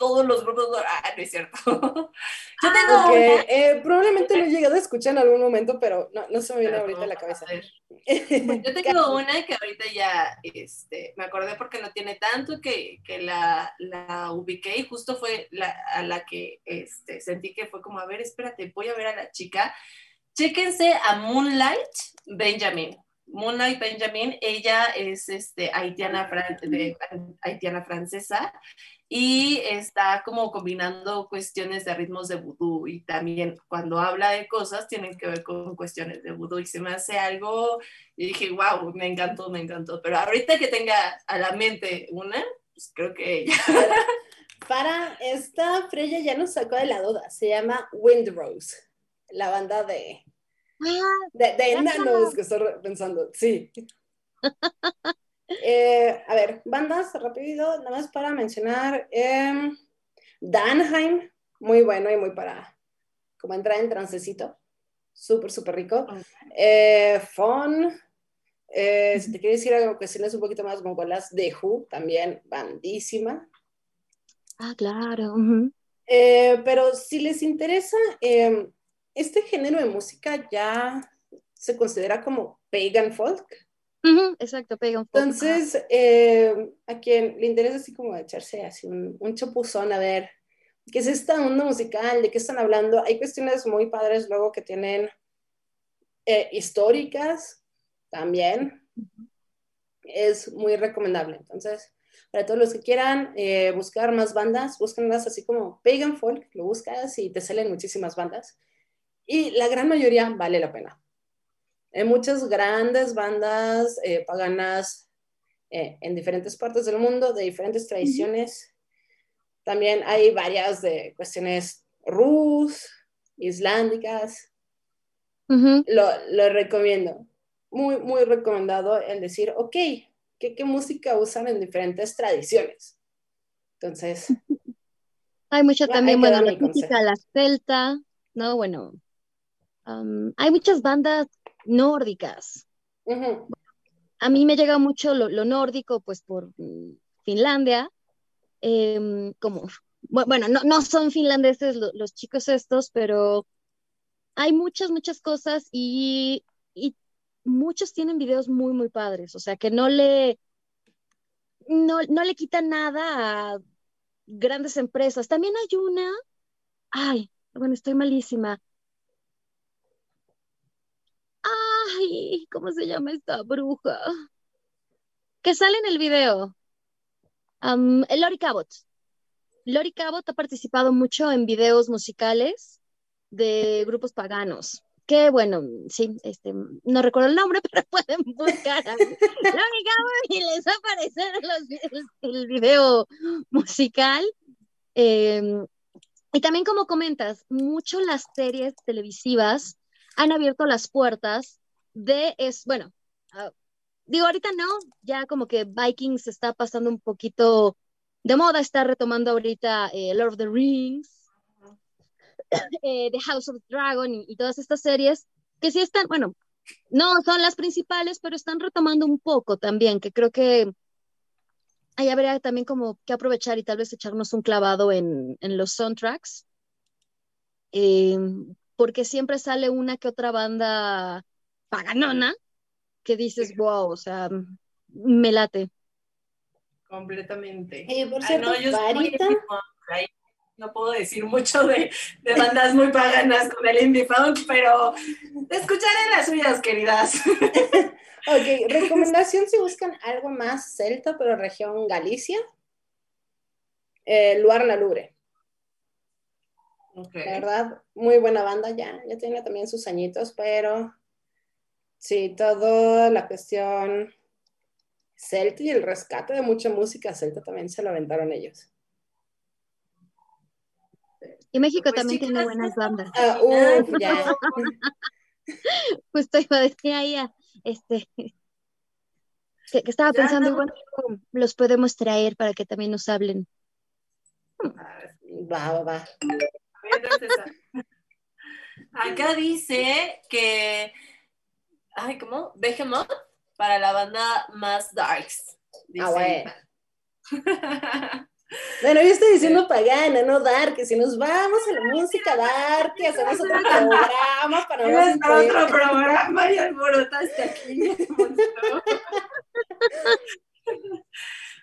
Todos los grupos, ah, no es cierto. Yo tengo okay. una... eh, probablemente lo he llegado a escuchar en algún momento, pero no, no se me viene ahorita a la cabeza. Bueno, yo tengo una que ahorita ya este, me acordé porque no tiene tanto que, que la, la, ubiqué y justo fue la, a la que este, sentí que fue como, a ver, espérate, voy a ver a la chica. Chéquense a Moonlight Benjamin. Moonlight Benjamin, ella es este, haitiana, de, haitiana francesa y está como combinando cuestiones de ritmos de vudú y también cuando habla de cosas tienen que ver con cuestiones de vudú y se me hace algo y dije, wow, me encantó, me encantó, pero ahorita que tenga a la mente una, pues creo que ella. Para esta Freya ya nos sacó de la duda, se llama Windrose, la banda de, de, de enanos que estoy pensando, sí. Eh, a ver, bandas, rápido, nada más para mencionar. Eh, Danheim, muy bueno y muy para como entrar en transecito. Súper, súper rico. Eh, Fon, eh, si te quieres decir algo cuestiones un poquito más mongolas, de Who, también bandísima. Ah, claro. Uh -huh. pero si les interesa, este género de música ya se considera como pagan folk. Uh -huh, exacto, pega un poco. Entonces, eh, a quien le interesa así como echarse así un, un chapuzón a ver qué es esta onda musical, de qué están hablando. Hay cuestiones muy padres luego que tienen eh, históricas también. Uh -huh. Es muy recomendable. Entonces, para todos los que quieran eh, buscar más bandas, búsquenlas así como Pagan Folk, lo buscas y te salen muchísimas bandas. Y la gran mayoría vale la pena. Hay muchas grandes bandas eh, paganas eh, en diferentes partes del mundo, de diferentes tradiciones. También hay varias de cuestiones rus, islámicas. Uh -huh. lo, lo, recomiendo. Muy, muy recomendado el decir, ok, ¿qué, qué música usan en diferentes tradiciones? Entonces... Hay mucha también, bueno, la música, la celta, ¿no? Bueno, um, hay muchas bandas nórdicas. Uh -huh. A mí me llega mucho lo, lo nórdico, pues por mm, Finlandia, eh, como, bueno, no, no son finlandeses lo, los chicos estos, pero hay muchas, muchas cosas y, y muchos tienen videos muy, muy padres, o sea, que no le, no, no le quitan nada a grandes empresas. También hay una, ay, bueno, estoy malísima. Ay, ¿cómo se llama esta bruja? Que sale en el video. Um, Lori Cabot. Lori Cabot ha participado mucho en videos musicales de grupos paganos. Que bueno, sí, este, no recuerdo el nombre, pero pueden buscar a Lori Cabot y les va a aparecer el, video musical. Em, y también como comentas, mucho las series televisivas han abierto las puertas de, es, bueno, uh, digo, ahorita no, ya como que Vikings está pasando un poquito de moda, está retomando ahorita eh, Lord of the Rings, eh, The House of Dragon y, todas estas series, que sí están, bueno, no son las principales, pero están retomando un poco también, que creo que ahí habría también como que aprovechar y tal vez echarnos un clavado en, en los soundtracks. Eh, porque siempre sale una que otra banda paganona que dices, wow, o sea, me late. Completamente. Eh, por cierto, no, yo no puedo decir mucho de, de, bandas muy paganas con el indie funk, pero escucharé las suyas, queridas. ok, recomendación si buscan algo más celta, pero región Galicia, eh, Luar La La verdad, muy buena banda ya, ya tiene también sus añitos, pero sí, toda la cuestión celta y el rescate de mucha música celta también se lo aventaron ellos. Y México pues también tiene buenas bandas. Ah, uf, ya. Justo iba a decir ahí, este, que, estaba pensando, no. bueno, los podemos traer para que también nos hablen. Va, va, va. Acá dice que, ay, ¿cómo? Behemoth para la banda más darks. Ah, bueno. Bueno, yo estoy diciendo pagana, no dark, que si nos vamos a la música dark, que hacemos otro programa para no otro programa y alborotaste aquí.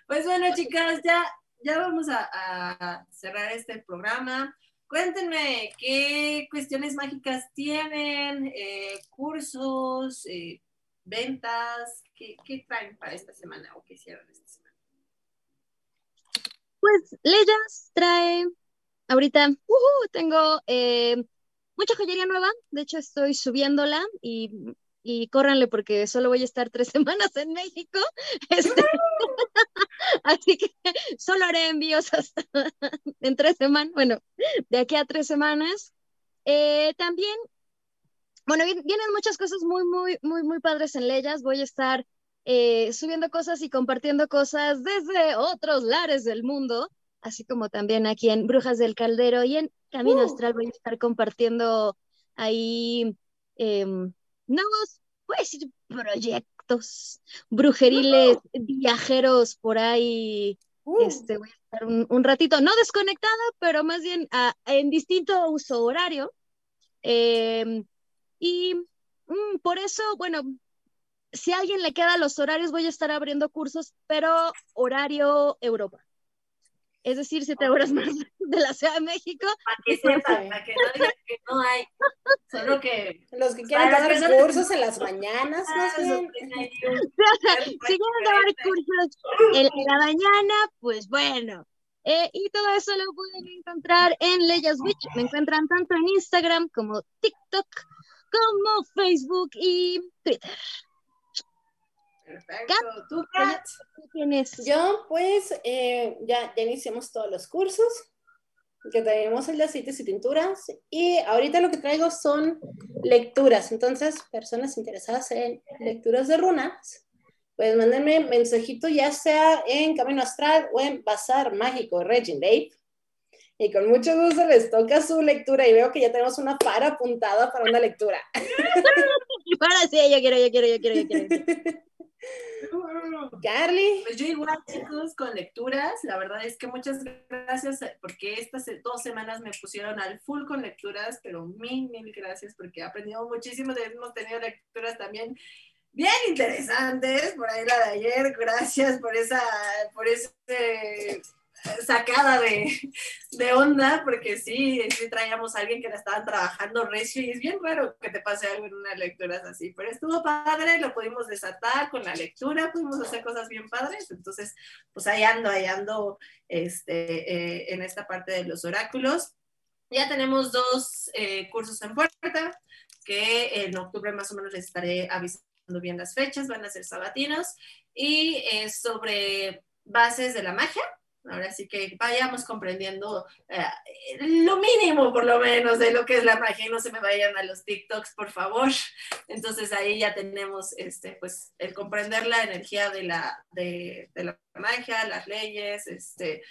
pues bueno, chicas, ya, ya vamos a, a cerrar este programa. Cuéntenme qué cuestiones mágicas tienen, eh, cursos, eh, ventas, ¿qué, traen para esta semana o qué hicieron esta semana. Pues Leyas trae, ahorita uh, tengo eh, mucha joyería nueva, de hecho estoy subiéndola y y córranle porque solo voy a estar tres semanas en México. Este, así que solo haré envíos hasta en tres semanas, bueno, de aquí a tres semanas. Eh, también, bueno, vienen muchas cosas muy, muy, muy, muy padres en Leyas. Voy a estar eh, subiendo cosas y compartiendo cosas desde otros lares del mundo, así como también aquí en Brujas del Caldero y en Camino uh. Astral voy a estar compartiendo ahí. Eh, nuevos, pues, proyectos brujeriles, viajeros por ahí. Uh. Este, voy a estar un, ratito, no desconectada, pero más bien en distinto uso horario. Em, y mm, por eso, bueno, si a alguien le queda los horarios, voy a estar abriendo cursos, pero horario Europa es decir, siete horas más de la Ciudad de México. Para que sepan, para que no digan que no hay, solo que... Los que quieran dar cursos en las mañanas, más bien. si quieren dar cursos en, la mañana, pues bueno. Eh, y todo eso lo pueden encontrar en Leyas Witch. Me encuentran tanto en Instagram como TikTok, como Facebook y Twitter. Perfecto. ¿Tú, tienes? Yo, pues, eh, ya, ya iniciamos todos los cursos, que tenemos el de aceites y tinturas, y ahorita lo que traigo son lecturas. Entonces, personas interesadas en lecturas de runas, pues mándenme mensajito ya sea en Camino Astral o en Bazar Mágico Regin Dave. Y con mucho gusto les toca su lectura y veo que ya tenemos una para apuntada para una lectura. Ahora sí, yo quiero, yo quiero, yo quiero, yo quiero. Carly. Pues yo igual, chicos, con lecturas. La verdad es que muchas gracias porque estas dos semanas me pusieron al full con lecturas, pero mil, mil gracias porque he aprendido muchísimo. Hemos tenido lecturas también bien interesantes, por ahí la de ayer, gracias por esa, por ese sacada de, de, onda, porque sí, sí traíamos a alguien que la estaban trabajando recio y es bien raro que te pase algo en una lectura así, pero estuvo padre, lo pudimos desatar con la lectura, pudimos hacer cosas bien padres, entonces pues ahí ando, este, eh, en esta parte de los oráculos. Ya tenemos dos eh, cursos en puerta, que en octubre más o menos les estaré avisando bien las fechas, van a ser sabatinos, y es sobre bases de la magia, Ahora sí que vayamos comprendiendo eh, lo mínimo, por lo menos, de lo que es la magia y no se me vayan a los TikToks, por favor. Entonces ahí ya tenemos este, pues, el comprender la energía de la, de, la magia, las leyes, este,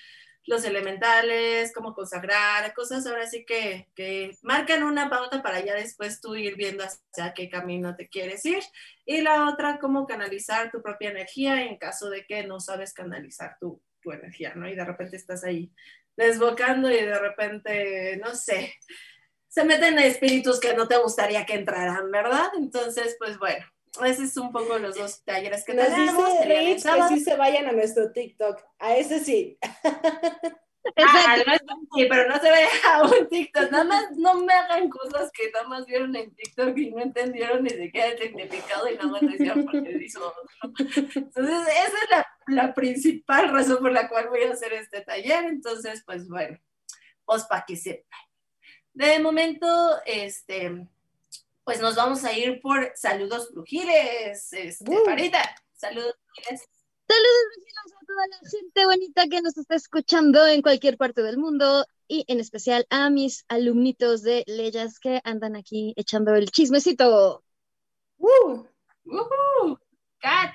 los elementales, cómo consagrar, cosas ahora sí que, que, marcan una pauta para ya después tú ir viendo hacia qué camino te quieres ir. Y la otra, cómo canalizar tu propia energía en caso de que no sabes canalizar tu, tu energía, ¿no? Y de repente estás ahí desbocando y de repente, no sé, se meten espíritus que no te gustaría que entraran, ¿verdad? Entonces, pues bueno, ese es un poco los dos talleres que Nos tenemos. Dice Rich que sí se vayan a nuestro TikTok, a ese sí. Ah, no es, sí, pero no se ve a un TikTok. Nada más no me hagan cosas que nada más vieron en TikTok y no entendieron ni siquiera el significado y nada más decían porque hizo otro. Entonces, esa es la, la, principal razón por la cual voy a hacer este taller. Entonces, pues bueno, pues para que sepan. De momento, este, pues nos vamos a ir por saludos brujiles. Este, uh. Parita, saludos brujiles. Saludos a toda la gente bonita que nos está escuchando en cualquier parte del mundo y en especial a mis alumnitos de leyes que andan aquí echando el chismecito. Uh, uh, cat.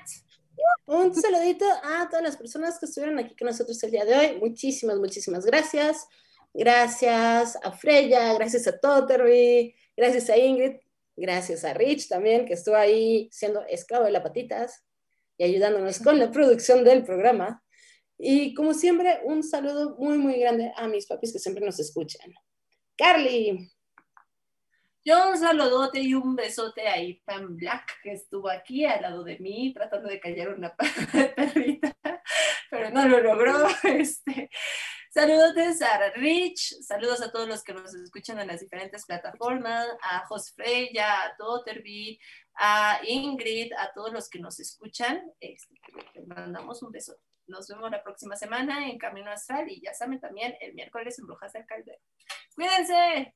Un saludito a todas las personas que estuvieron aquí con nosotros el día de hoy. Muchísimas, muchísimas gracias. Gracias a Freya, gracias a Totterby, gracias a Ingrid, gracias a Rich también, que estuvo ahí siendo esclavo de las patitas y ayudándonos con la producción del programa. Y como siempre, un saludo muy, muy grande a mis papis que siempre nos escuchan. Carly. Yo un saludote y un besote a Ethan Black, que estuvo aquí al lado de mí tratando de callar una perrita, pero no lo logró. Este, saludos a Rich, saludos a todos los que nos escuchan en las diferentes plataformas, a Jos Freya, a Totterby, a Ingrid, a todos los que nos escuchan, este, les mandamos un beso. Nos vemos la próxima semana en Camino Astral y ya saben también el miércoles en Brujas del Caldero. Cuídense.